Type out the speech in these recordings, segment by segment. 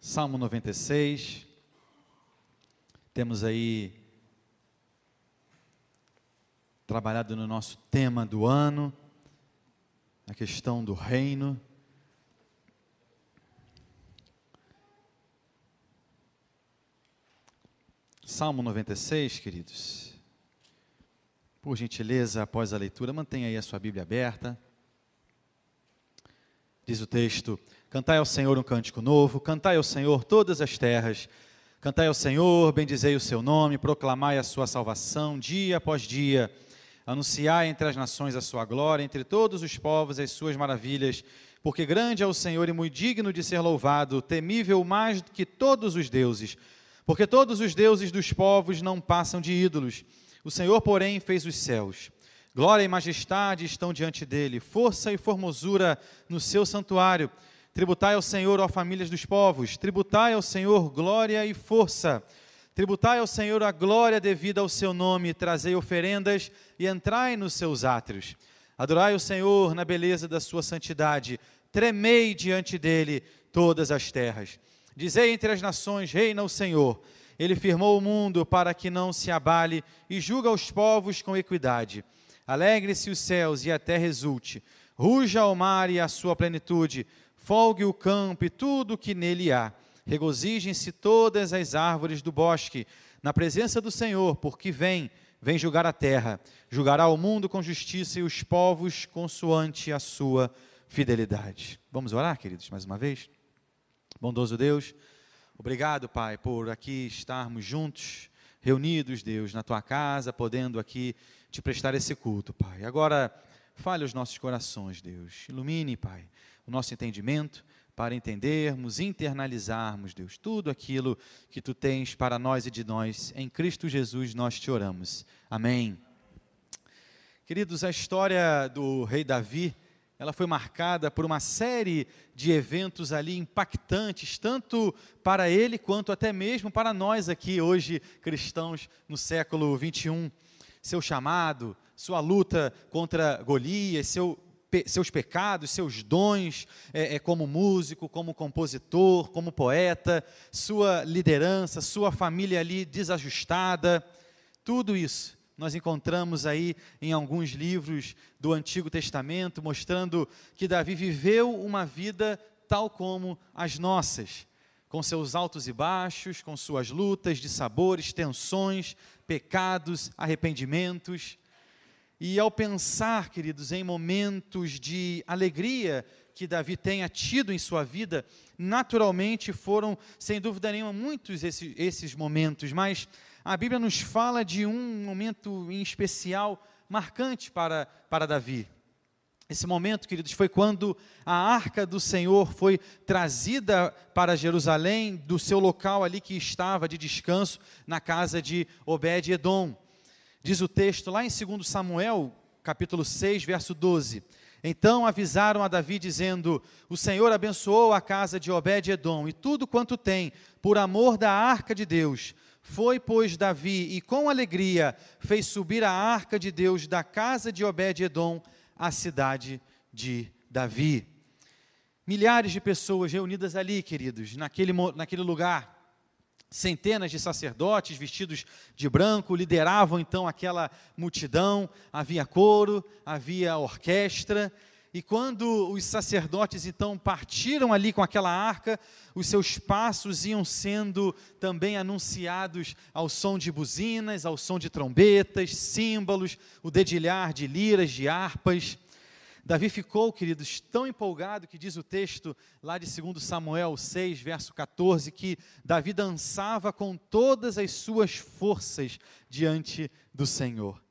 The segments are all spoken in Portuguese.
Salmo 96. Temos aí trabalhado no nosso tema do ano, a questão do reino. Salmo 96, queridos. Por gentileza, após a leitura, mantenha aí a sua Bíblia aberta. Diz o texto: Cantai ao Senhor um cântico novo, cantai ao Senhor todas as terras. Cantai ao Senhor, bendizei o seu nome, proclamai a sua salvação dia após dia. Anunciai entre as nações a sua glória, entre todos os povos as suas maravilhas. Porque grande é o Senhor e muito digno de ser louvado, temível mais do que todos os deuses. Porque todos os deuses dos povos não passam de ídolos. O Senhor, porém, fez os céus. Glória e majestade estão diante dele, força e formosura no seu santuário. Tributai ao Senhor, ó famílias dos povos, tributai ao Senhor glória e força. Tributai ao Senhor a glória devida ao seu nome, trazei oferendas e entrai nos seus átrios. Adorai o Senhor na beleza da sua santidade, tremei diante dele todas as terras. Dizei entre as nações: Reina o Senhor. Ele firmou o mundo para que não se abale e julga os povos com equidade. Alegre-se os céus e a terra exulte. Ruja o mar e a sua plenitude folgue o campo e tudo o que nele há. Regozijem-se todas as árvores do bosque, na presença do Senhor, porque vem, vem julgar a terra. Julgará o mundo com justiça e os povos consoante a sua fidelidade. Vamos orar, queridos, mais uma vez? Bondoso Deus, obrigado, Pai, por aqui estarmos juntos, reunidos, Deus, na tua casa, podendo aqui te prestar esse culto, Pai. Agora, fale os nossos corações, Deus. Ilumine, Pai o nosso entendimento, para entendermos, internalizarmos, Deus, tudo aquilo que tu tens para nós e de nós. Em Cristo Jesus nós te oramos. Amém. Queridos, a história do rei Davi, ela foi marcada por uma série de eventos ali impactantes, tanto para ele quanto até mesmo para nós aqui hoje cristãos no século 21. Seu chamado, sua luta contra Golias, seu seus pecados, seus dons é, é, como músico, como compositor, como poeta, sua liderança, sua família ali desajustada, tudo isso nós encontramos aí em alguns livros do Antigo Testamento, mostrando que Davi viveu uma vida tal como as nossas, com seus altos e baixos, com suas lutas de sabores, tensões, pecados, arrependimentos. E ao pensar, queridos, em momentos de alegria que Davi tenha tido em sua vida, naturalmente foram, sem dúvida nenhuma, muitos esses, esses momentos, mas a Bíblia nos fala de um momento em especial, marcante para, para Davi. Esse momento, queridos, foi quando a arca do Senhor foi trazida para Jerusalém, do seu local ali que estava de descanso, na casa de Obed-Edom. Diz o texto lá em 2 Samuel, capítulo 6, verso 12. Então avisaram a Davi, dizendo: O Senhor abençoou a casa de Obed-Edom e tudo quanto tem, por amor da arca de Deus. Foi, pois, Davi, e com alegria fez subir a arca de Deus da casa de Obed-Edom à cidade de Davi. Milhares de pessoas reunidas ali, queridos, naquele, naquele lugar. Centenas de sacerdotes vestidos de branco lideravam então aquela multidão. Havia coro, havia orquestra. E quando os sacerdotes então partiram ali com aquela arca, os seus passos iam sendo também anunciados ao som de buzinas, ao som de trombetas, símbolos, o dedilhar de liras, de harpas. Davi ficou, queridos, tão empolgado que diz o texto lá de 2 Samuel 6, verso 14, que Davi dançava com todas as suas forças diante do Senhor.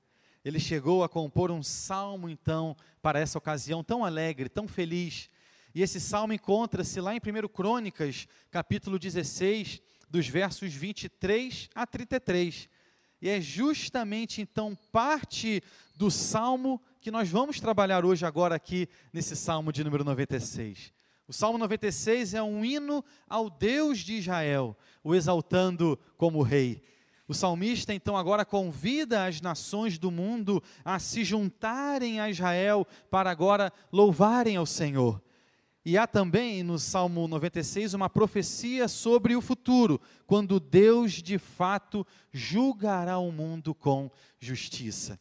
Ele chegou a compor um salmo, então, para essa ocasião tão alegre, tão feliz. E esse salmo encontra-se lá em 1 Crônicas, capítulo 16, dos versos 23 a 33. E é justamente então parte do salmo que nós vamos trabalhar hoje, agora, aqui, nesse salmo de número 96. O salmo 96 é um hino ao Deus de Israel, o exaltando como rei. O salmista, então, agora convida as nações do mundo a se juntarem a Israel para agora louvarem ao Senhor. E há também no Salmo 96 uma profecia sobre o futuro, quando Deus de fato julgará o mundo com justiça.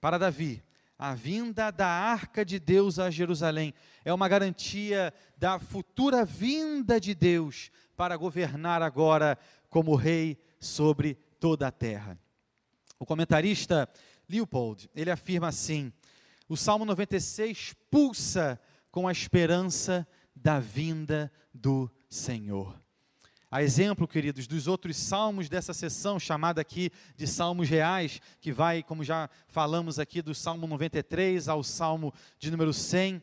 Para Davi, a vinda da arca de Deus a Jerusalém é uma garantia da futura vinda de Deus para governar agora como rei sobre toda a terra. O comentarista Leopold, ele afirma assim: o Salmo 96 pulsa com a esperança da vinda do Senhor. A exemplo, queridos, dos outros salmos dessa sessão, chamada aqui de Salmos Reais, que vai, como já falamos aqui, do Salmo 93 ao Salmo de número 100.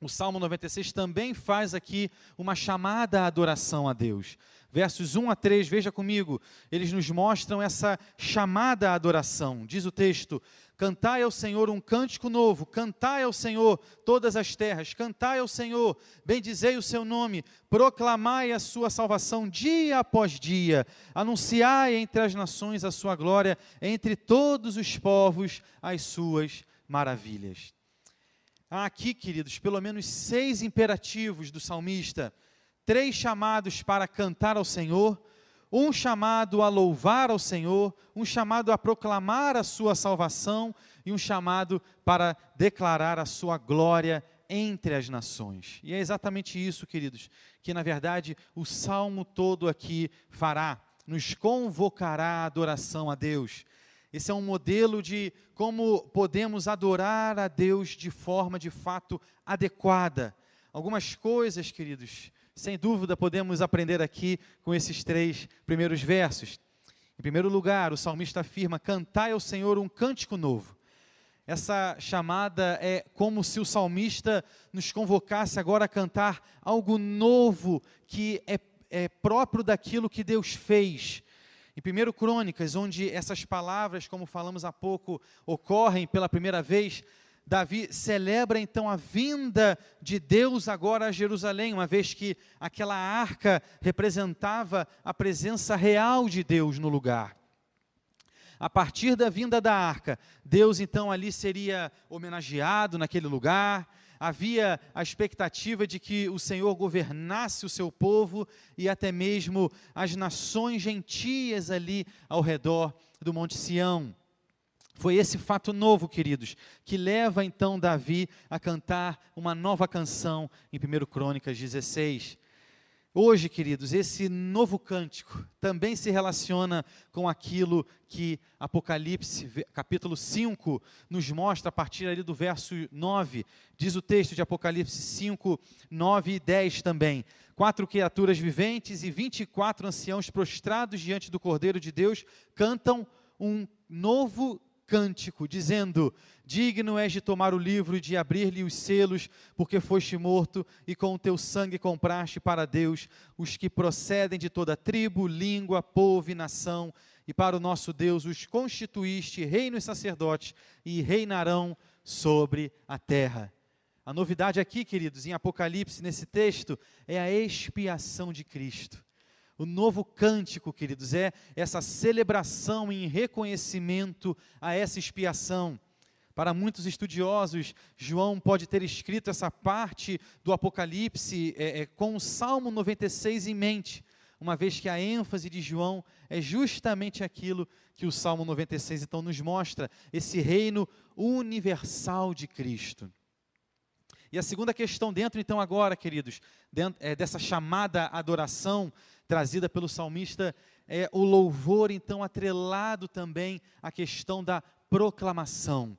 O Salmo 96 também faz aqui uma chamada à adoração a Deus. Versos 1 a 3, veja comigo, eles nos mostram essa chamada à adoração. Diz o texto: Cantai ao Senhor um cântico novo, cantai ao Senhor todas as terras, cantai ao Senhor, bendizei o seu nome, proclamai a sua salvação dia após dia, anunciai entre as nações a sua glória, entre todos os povos as suas maravilhas. Há aqui, queridos, pelo menos seis imperativos do salmista, três chamados para cantar ao Senhor, um chamado a louvar ao Senhor, um chamado a proclamar a sua salvação e um chamado para declarar a sua glória entre as nações. E é exatamente isso, queridos, que na verdade o salmo todo aqui fará, nos convocará à adoração a Deus. Esse é um modelo de como podemos adorar a Deus de forma de fato adequada. Algumas coisas, queridos, sem dúvida, podemos aprender aqui com esses três primeiros versos. Em primeiro lugar, o salmista afirma: Cantai ao Senhor um cântico novo. Essa chamada é como se o salmista nos convocasse agora a cantar algo novo que é, é próprio daquilo que Deus fez. Em 1 Crônicas, onde essas palavras, como falamos há pouco, ocorrem pela primeira vez, Davi celebra então a vinda de Deus agora a Jerusalém, uma vez que aquela arca representava a presença real de Deus no lugar. A partir da vinda da arca, Deus então ali seria homenageado naquele lugar, havia a expectativa de que o Senhor governasse o seu povo e até mesmo as nações gentias ali ao redor do Monte Sião. Foi esse fato novo, queridos, que leva então Davi a cantar uma nova canção em 1 Crônicas 16. Hoje, queridos, esse novo cântico também se relaciona com aquilo que Apocalipse, capítulo 5, nos mostra a partir ali do verso 9. Diz o texto de Apocalipse 5, 9 e 10 também. Quatro criaturas viventes e 24 anciãos prostrados diante do Cordeiro de Deus cantam um novo cântico, dizendo: Digno és de tomar o livro e de abrir-lhe os selos, porque foste morto e com o teu sangue compraste para Deus os que procedem de toda tribo, língua, povo e nação, e para o nosso Deus os constituíste reino e sacerdote, e reinarão sobre a terra. A novidade aqui, queridos, em Apocalipse, nesse texto, é a expiação de Cristo. O novo cântico, queridos, é essa celebração em reconhecimento a essa expiação. Para muitos estudiosos, João pode ter escrito essa parte do Apocalipse é, é, com o Salmo 96 em mente, uma vez que a ênfase de João é justamente aquilo que o Salmo 96 então nos mostra, esse reino universal de Cristo. E a segunda questão dentro, então, agora, queridos, dentro, é, dessa chamada adoração, trazida pelo salmista é o louvor, então, atrelado também à questão da proclamação.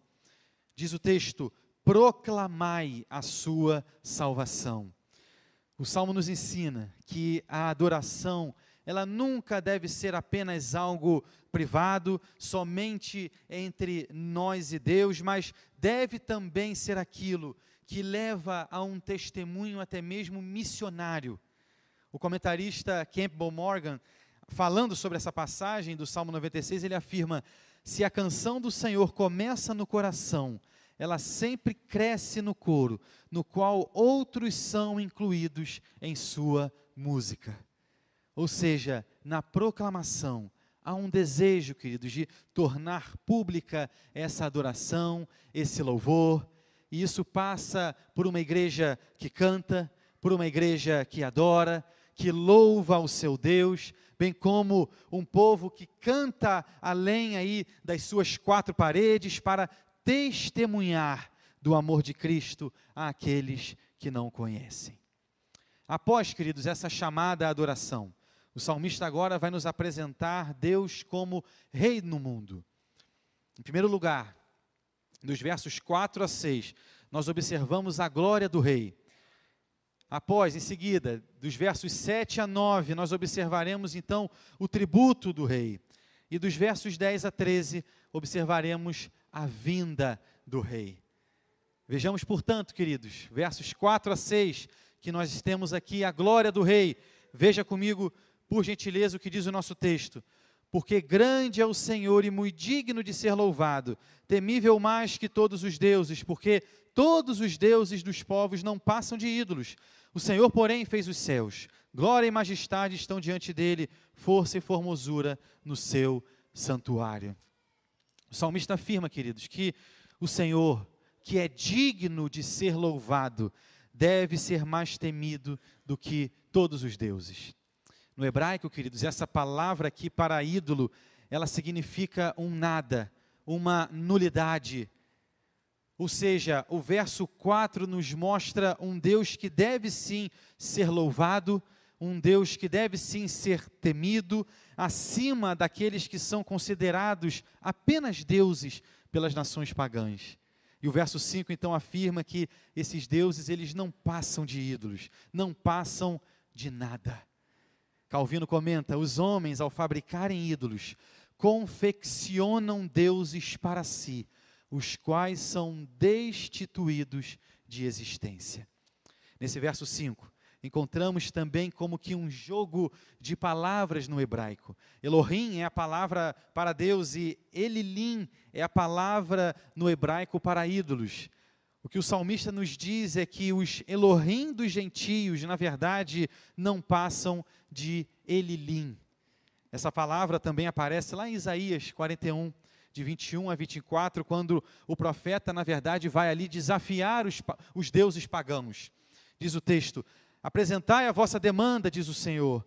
Diz o texto: proclamai a sua salvação. O salmo nos ensina que a adoração, ela nunca deve ser apenas algo privado, somente entre nós e Deus, mas deve também ser aquilo que leva a um testemunho até mesmo missionário o comentarista Campbell Morgan, falando sobre essa passagem do Salmo 96, ele afirma: se a canção do Senhor começa no coração, ela sempre cresce no coro, no qual outros são incluídos em sua música. Ou seja, na proclamação, há um desejo, queridos, de tornar pública essa adoração, esse louvor, e isso passa por uma igreja que canta, por uma igreja que adora, que louva o seu Deus, bem como um povo que canta além aí das suas quatro paredes para testemunhar do amor de Cristo àqueles que não conhecem. Após, queridos, essa chamada à adoração, o salmista agora vai nos apresentar Deus como Rei no mundo. Em primeiro lugar, dos versos 4 a 6, nós observamos a glória do Rei. Após, em seguida, dos versos 7 a 9, nós observaremos então o tributo do Rei. E dos versos 10 a 13, observaremos a vinda do Rei. Vejamos, portanto, queridos, versos 4 a 6, que nós temos aqui a glória do Rei. Veja comigo, por gentileza, o que diz o nosso texto. Porque grande é o Senhor e muito digno de ser louvado, temível mais que todos os deuses, porque todos os deuses dos povos não passam de ídolos. O Senhor, porém, fez os céus. Glória e majestade estão diante dele, força e formosura no seu santuário. O salmista afirma, queridos, que o Senhor, que é digno de ser louvado, deve ser mais temido do que todos os deuses. No hebraico, queridos, essa palavra aqui para ídolo, ela significa um nada, uma nulidade. Ou seja, o verso 4 nos mostra um Deus que deve sim ser louvado, um Deus que deve sim ser temido, acima daqueles que são considerados apenas deuses pelas nações pagãs. E o verso 5 então afirma que esses deuses, eles não passam de ídolos, não passam de nada. Calvino comenta: os homens, ao fabricarem ídolos, confeccionam deuses para si, os quais são destituídos de existência. Nesse verso 5, encontramos também como que um jogo de palavras no hebraico. Elohim é a palavra para Deus e Elilim é a palavra no hebraico para ídolos. O que o salmista nos diz é que os Elohim dos gentios, na verdade, não passam de Elilim. Essa palavra também aparece lá em Isaías 41, de 21 a 24, quando o profeta, na verdade, vai ali desafiar os, os deuses pagãos. Diz o texto: Apresentai a vossa demanda, diz o Senhor.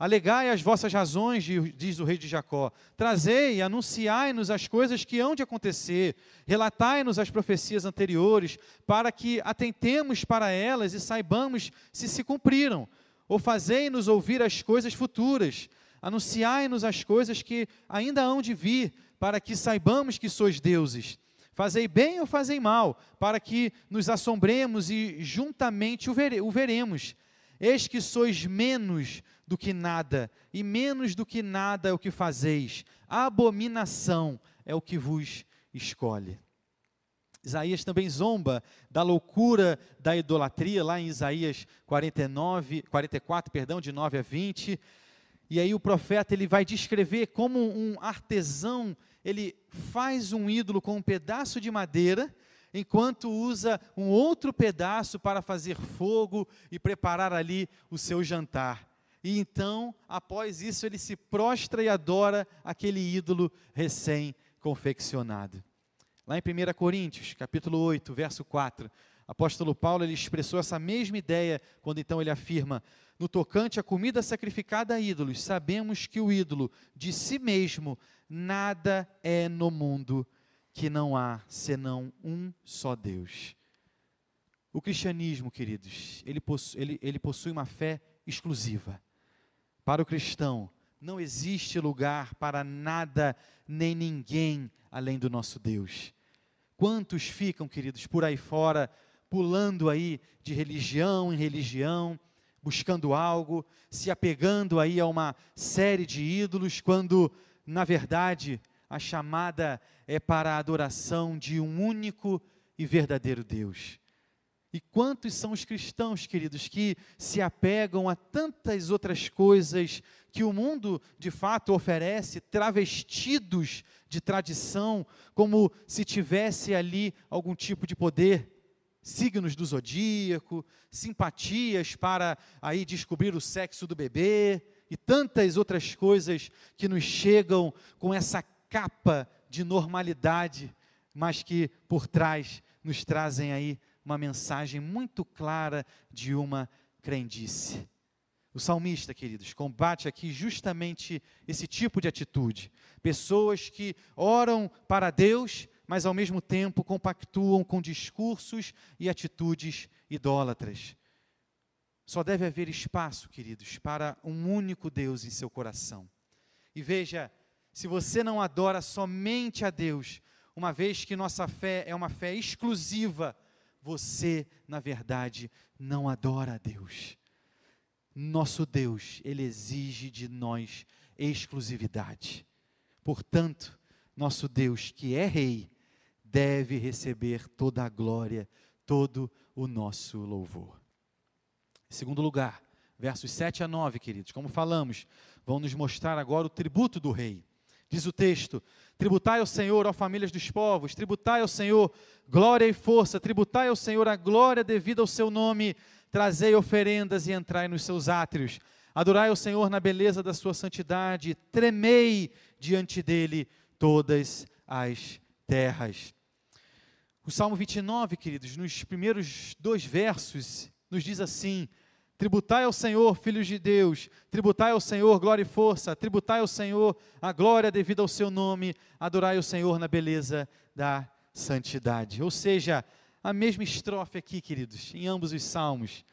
Alegai as vossas razões, diz o rei de Jacó. Trazei, anunciai-nos as coisas que hão de acontecer. Relatai-nos as profecias anteriores, para que atentemos para elas e saibamos se se cumpriram. Ou fazei-nos ouvir as coisas futuras. Anunciai-nos as coisas que ainda hão de vir, para que saibamos que sois deuses. Fazei bem ou fazei mal, para que nos assombremos e juntamente o, vere o veremos. Eis que sois menos do que nada, e menos do que nada é o que fazeis. A abominação é o que vos escolhe. Isaías também zomba da loucura da idolatria, lá em Isaías 49, 44, perdão, de 9 a 20. E aí o profeta ele vai descrever como um artesão ele faz um ídolo com um pedaço de madeira, enquanto usa um outro pedaço para fazer fogo e preparar ali o seu jantar. E então, após isso, ele se prostra e adora aquele ídolo recém-confeccionado. Lá em 1 Coríntios, capítulo 8, verso 4, apóstolo Paulo ele expressou essa mesma ideia quando então ele afirma: No tocante à comida sacrificada a ídolos, sabemos que o ídolo de si mesmo nada é no mundo que não há senão um só Deus. O cristianismo, queridos, ele possui, ele, ele possui uma fé exclusiva. Para o cristão, não existe lugar para nada nem ninguém além do nosso Deus. Quantos ficam, queridos, por aí fora, pulando aí de religião em religião, buscando algo, se apegando aí a uma série de ídolos, quando na verdade, a chamada é para a adoração de um único e verdadeiro Deus. E quantos são os cristãos, queridos, que se apegam a tantas outras coisas que o mundo de fato oferece, travestidos de tradição, como se tivesse ali algum tipo de poder, signos do zodíaco, simpatias para aí descobrir o sexo do bebê, e tantas outras coisas que nos chegam com essa capa de normalidade, mas que por trás nos trazem aí uma mensagem muito clara de uma crendice. O salmista, queridos, combate aqui justamente esse tipo de atitude. Pessoas que oram para Deus, mas ao mesmo tempo compactuam com discursos e atitudes idólatras. Só deve haver espaço, queridos, para um único Deus em seu coração. E veja, se você não adora somente a Deus, uma vez que nossa fé é uma fé exclusiva, você, na verdade, não adora a Deus. Nosso Deus, ele exige de nós exclusividade. Portanto, nosso Deus, que é Rei, deve receber toda a glória, todo o nosso louvor. Em segundo lugar, versos 7 a 9, queridos, como falamos, vão nos mostrar agora o tributo do Rei. Diz o texto: Tributai ao Senhor, ó famílias dos povos, tributai ao Senhor glória e força, tributai ao Senhor a glória devida ao seu nome Trazei oferendas e entrai nos seus átrios. Adorai ao Senhor na beleza da sua santidade. Tremei diante dele todas as terras. O Salmo 29, queridos, nos primeiros dois versos, nos diz assim: Tributai ao Senhor, filhos de Deus, tributai ao Senhor glória e força, tributai ao Senhor a glória devida ao seu nome, adorai o Senhor na beleza da santidade. Ou seja, a mesma estrofe aqui, queridos, em ambos os salmos.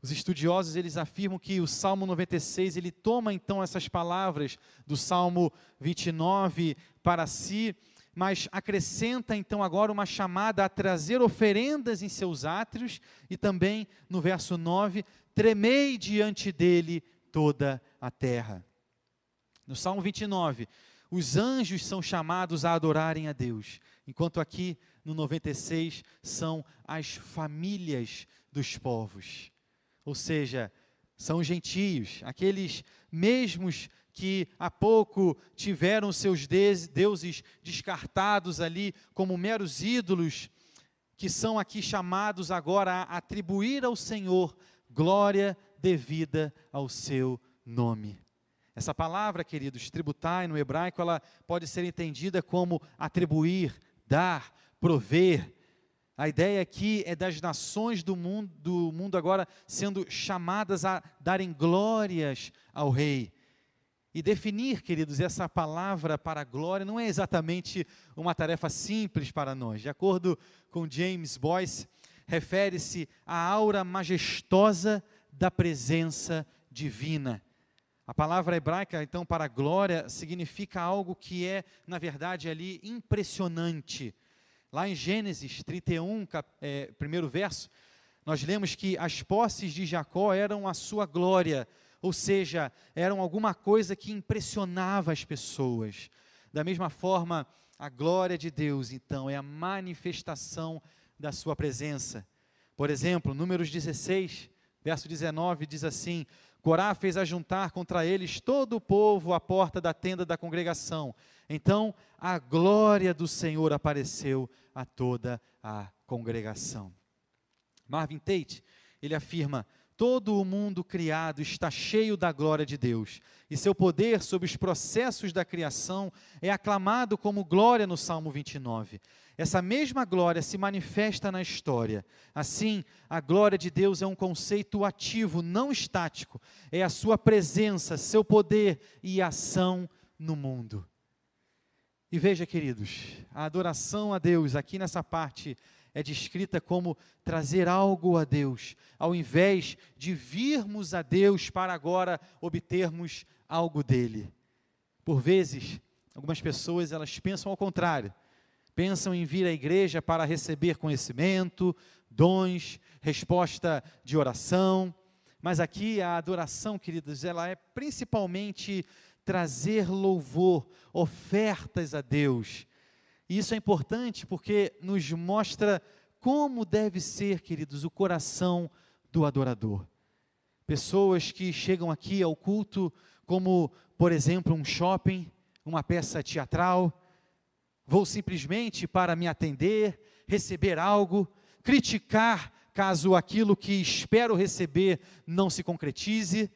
Os estudiosos eles afirmam que o Salmo 96 ele toma então essas palavras do Salmo 29 para si, mas acrescenta então agora uma chamada a trazer oferendas em seus átrios e também no verso 9, tremei diante dele toda a terra. No Salmo 29, os anjos são chamados a adorarem a Deus, enquanto aqui no 96 são as famílias dos povos. Ou seja, são gentios, aqueles mesmos que há pouco tiveram seus deuses descartados ali como meros ídolos, que são aqui chamados agora a atribuir ao Senhor glória devida ao seu nome. Essa palavra, queridos, tributai no hebraico, ela pode ser entendida como atribuir, dar, prover. A ideia aqui é das nações do mundo, do mundo agora sendo chamadas a darem glórias ao Rei. E definir, queridos, essa palavra para glória não é exatamente uma tarefa simples para nós. De acordo com James Boyce, refere-se à aura majestosa da presença divina. A palavra hebraica, então, para glória, significa algo que é, na verdade, ali impressionante, Lá em Gênesis 31, cap, é, primeiro verso, nós lemos que as posses de Jacó eram a sua glória, ou seja, eram alguma coisa que impressionava as pessoas. Da mesma forma, a glória de Deus, então, é a manifestação da sua presença. Por exemplo, Números 16, verso 19, diz assim: Corá fez ajuntar contra eles todo o povo à porta da tenda da congregação. Então a glória do Senhor apareceu a toda a congregação. Marvin Tate, ele afirma: todo o mundo criado está cheio da glória de Deus, e seu poder sobre os processos da criação é aclamado como glória no Salmo 29. Essa mesma glória se manifesta na história. Assim, a glória de Deus é um conceito ativo, não estático. É a sua presença, seu poder e ação no mundo. E veja, queridos, a adoração a Deus aqui nessa parte é descrita como trazer algo a Deus, ao invés de virmos a Deus para agora obtermos algo dele. Por vezes, algumas pessoas elas pensam ao contrário pensam em vir à igreja para receber conhecimento, dons, resposta de oração. Mas aqui a adoração, queridos, ela é principalmente trazer louvor, ofertas a Deus. E isso é importante porque nos mostra como deve ser, queridos, o coração do adorador. Pessoas que chegam aqui ao culto, como, por exemplo, um shopping, uma peça teatral, Vou simplesmente para me atender, receber algo, criticar caso aquilo que espero receber não se concretize.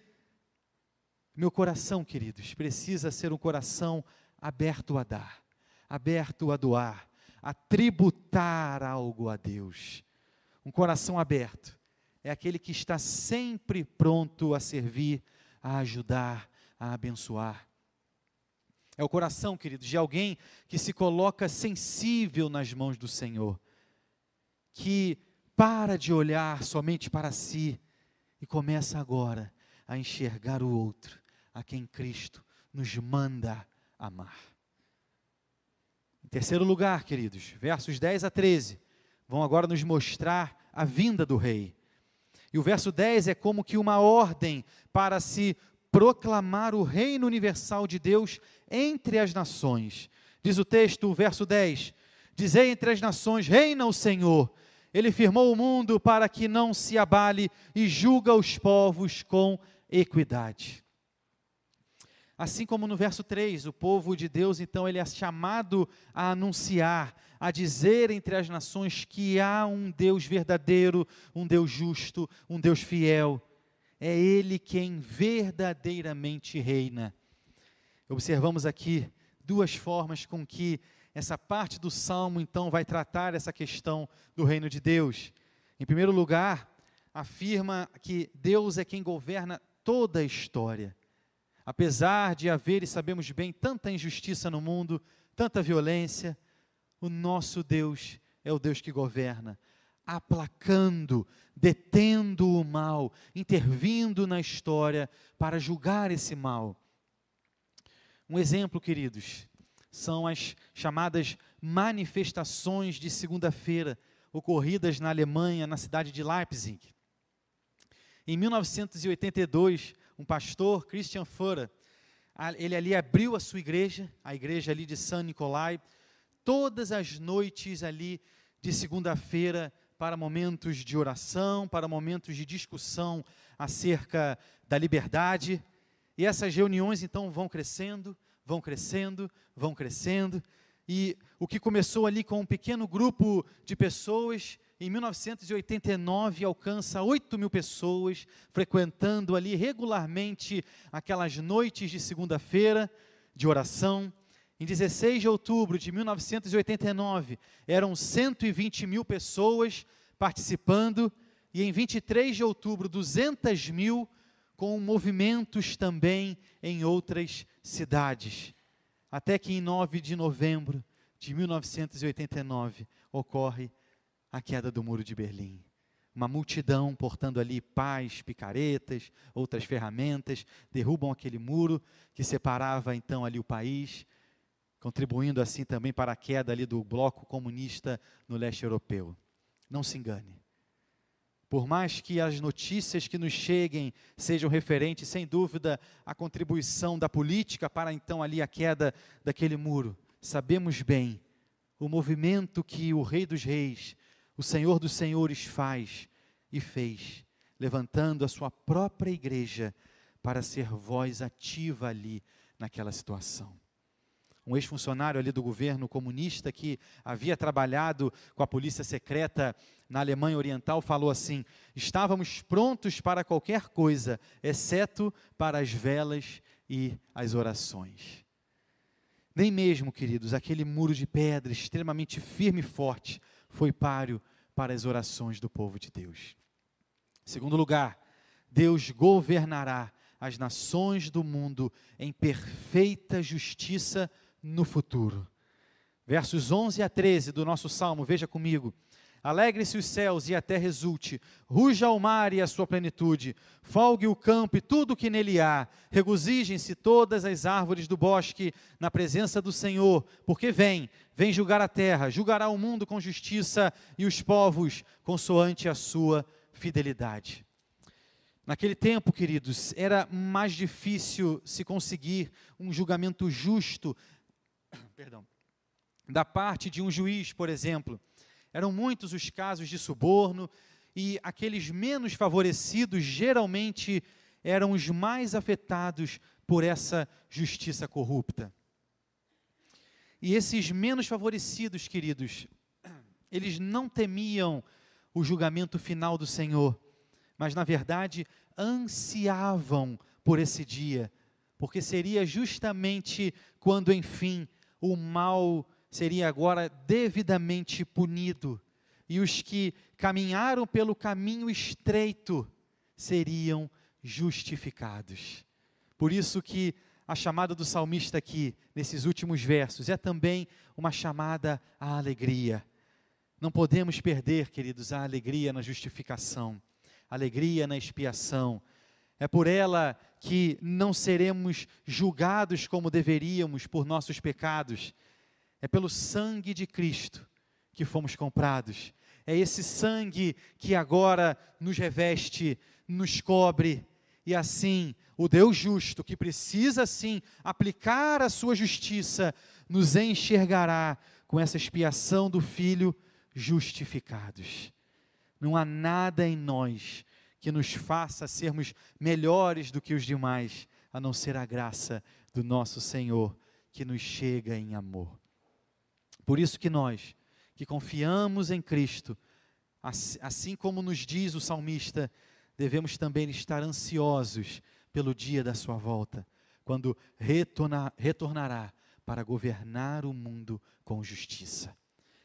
Meu coração, queridos, precisa ser um coração aberto a dar, aberto a doar, a tributar algo a Deus. Um coração aberto é aquele que está sempre pronto a servir, a ajudar, a abençoar. É o coração, queridos, de alguém que se coloca sensível nas mãos do Senhor, que para de olhar somente para si e começa agora a enxergar o outro, a quem Cristo nos manda amar. Em terceiro lugar, queridos, versos 10 a 13, vão agora nos mostrar a vinda do Rei. E o verso 10 é como que uma ordem para se proclamar o reino universal de Deus entre as nações. Diz o texto, o verso 10: Dizei entre as nações: Reina o Senhor. Ele firmou o mundo para que não se abale e julga os povos com equidade. Assim como no verso 3, o povo de Deus, então, ele é chamado a anunciar, a dizer entre as nações que há um Deus verdadeiro, um Deus justo, um Deus fiel. É Ele quem verdadeiramente reina. Observamos aqui duas formas com que essa parte do salmo, então, vai tratar essa questão do reino de Deus. Em primeiro lugar, afirma que Deus é quem governa toda a história. Apesar de haver, e sabemos bem, tanta injustiça no mundo, tanta violência, o nosso Deus é o Deus que governa, aplacando, detendo o mal, intervindo na história para julgar esse mal. Um exemplo, queridos, são as chamadas manifestações de segunda-feira, ocorridas na Alemanha, na cidade de Leipzig. Em 1982, um pastor, Christian Fura, ele ali abriu a sua igreja, a igreja ali de San Nicolai, todas as noites ali de segunda-feira para momentos de oração, para momentos de discussão acerca da liberdade. E essas reuniões então vão crescendo, vão crescendo, vão crescendo. E o que começou ali com um pequeno grupo de pessoas em 1989 alcança 8 mil pessoas frequentando ali regularmente aquelas noites de segunda-feira de oração. Em 16 de outubro de 1989, eram 120 mil pessoas participando, e em 23 de outubro, 200 mil, com movimentos também em outras cidades. Até que em 9 de novembro de 1989 ocorre a queda do Muro de Berlim. Uma multidão portando ali pás, picaretas, outras ferramentas, derrubam aquele muro que separava então ali o país, contribuindo assim também para a queda ali do bloco comunista no leste europeu. Não se engane. Por mais que as notícias que nos cheguem sejam referentes, sem dúvida, à contribuição da política para então ali a queda daquele muro, sabemos bem o movimento que o Rei dos Reis, o Senhor dos Senhores faz e fez, levantando a sua própria igreja para ser voz ativa ali naquela situação. Um ex-funcionário ali do governo comunista que havia trabalhado com a polícia secreta na Alemanha Oriental falou assim: estávamos prontos para qualquer coisa, exceto para as velas e as orações. Nem mesmo, queridos, aquele muro de pedra extremamente firme e forte foi páreo para as orações do povo de Deus. Segundo lugar, Deus governará as nações do mundo em perfeita justiça no futuro. Versos 11 a 13 do nosso salmo, veja comigo. Alegre-se os céus e a terra exulte, ruja o mar e a sua plenitude, folgue o campo e tudo o que nele há, regozijem-se todas as árvores do bosque na presença do Senhor, porque vem, vem julgar a terra, julgará o mundo com justiça e os povos consoante a sua fidelidade. Naquele tempo, queridos, era mais difícil se conseguir um julgamento justo, perdão, da parte de um juiz, por exemplo. Eram muitos os casos de suborno e aqueles menos favorecidos geralmente eram os mais afetados por essa justiça corrupta. E esses menos favorecidos, queridos, eles não temiam o julgamento final do Senhor, mas na verdade ansiavam por esse dia, porque seria justamente quando, enfim, o mal seria agora devidamente punido, e os que caminharam pelo caminho estreito seriam justificados. Por isso que a chamada do salmista aqui, nesses últimos versos, é também uma chamada à alegria. Não podemos perder, queridos, a alegria na justificação, alegria na expiação. É por ela que não seremos julgados como deveríamos por nossos pecados. É pelo sangue de Cristo que fomos comprados. É esse sangue que agora nos reveste, nos cobre, e assim o Deus justo, que precisa sim aplicar a sua justiça, nos enxergará com essa expiação do Filho justificados. Não há nada em nós que nos faça sermos melhores do que os demais, a não ser a graça do nosso Senhor que nos chega em amor. Por isso que nós, que confiamos em Cristo, assim como nos diz o salmista, devemos também estar ansiosos pelo dia da sua volta, quando retornar, retornará para governar o mundo com justiça.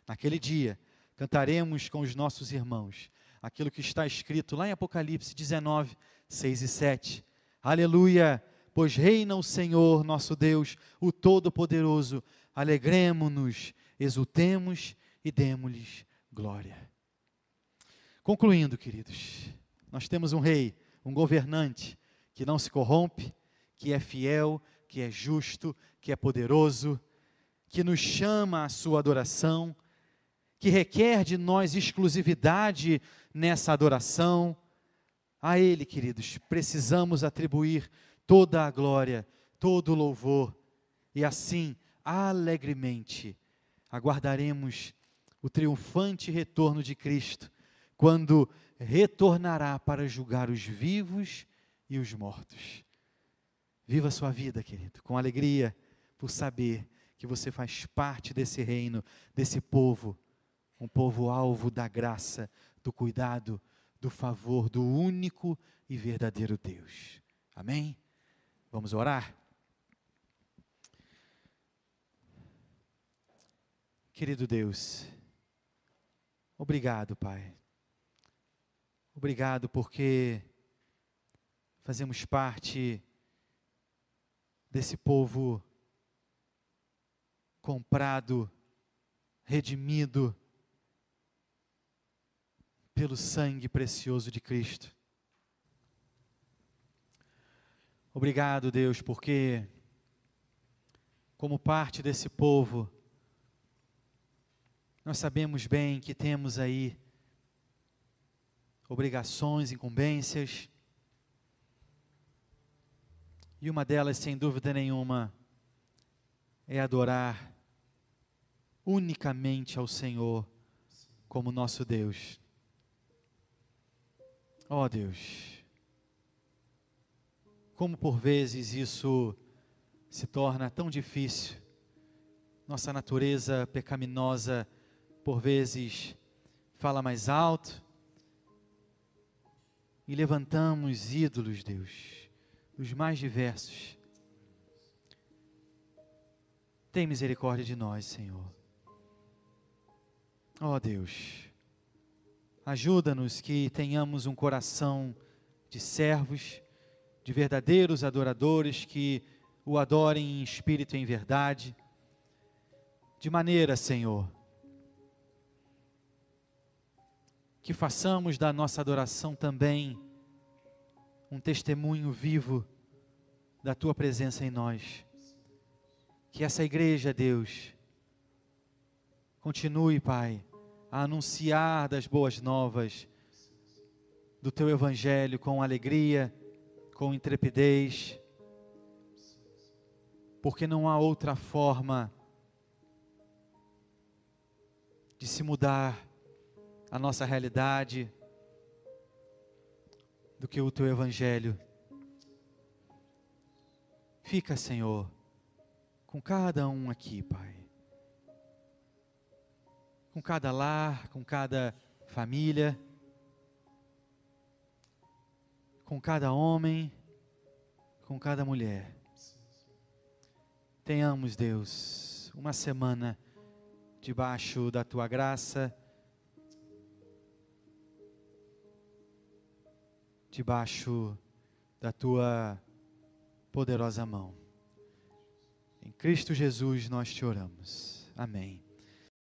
Naquele dia, cantaremos com os nossos irmãos aquilo que está escrito lá em Apocalipse 19, 6 e 7. Aleluia! Pois reina o Senhor nosso Deus, o Todo-Poderoso. Alegremos-nos, exultemos e demos-lhes glória. Concluindo, queridos, nós temos um rei, um governante que não se corrompe, que é fiel, que é justo, que é poderoso, que nos chama à sua adoração, que requer de nós exclusividade nessa adoração. A Ele, queridos, precisamos atribuir toda a glória, todo o louvor, e assim, alegremente, aguardaremos o triunfante retorno de Cristo, quando retornará para julgar os vivos e os mortos. Viva a sua vida, querido, com alegria, por saber que você faz parte desse reino, desse povo, um povo alvo da graça, do cuidado, do favor do único e verdadeiro Deus. Amém? Vamos orar? Querido Deus, Obrigado, Pai. Obrigado porque fazemos parte desse povo comprado, redimido pelo sangue precioso de Cristo. Obrigado, Deus, porque, como parte desse povo, nós sabemos bem que temos aí obrigações, incumbências, e uma delas, sem dúvida nenhuma, é adorar unicamente ao Senhor como nosso Deus. Ó oh Deus, como por vezes isso se torna tão difícil, nossa natureza pecaminosa por vezes fala mais alto, e levantamos ídolos, Deus, os mais diversos. Tem misericórdia de nós, Senhor. Ó oh, Deus, ajuda-nos que tenhamos um coração de servos, de verdadeiros adoradores que o adorem em espírito e em verdade, de maneira, Senhor, que façamos da nossa adoração também um testemunho vivo da tua presença em nós. Que essa igreja, Deus, continue, Pai, a anunciar das boas novas do teu evangelho com alegria, com intrepidez, porque não há outra forma de se mudar a nossa realidade do que o teu evangelho. Fica, Senhor, com cada um aqui, Pai. Com cada lar, com cada família, com cada homem, com cada mulher. Tenhamos, Deus, uma semana debaixo da tua graça debaixo da tua poderosa mão. Em Cristo Jesus nós te oramos. Amém.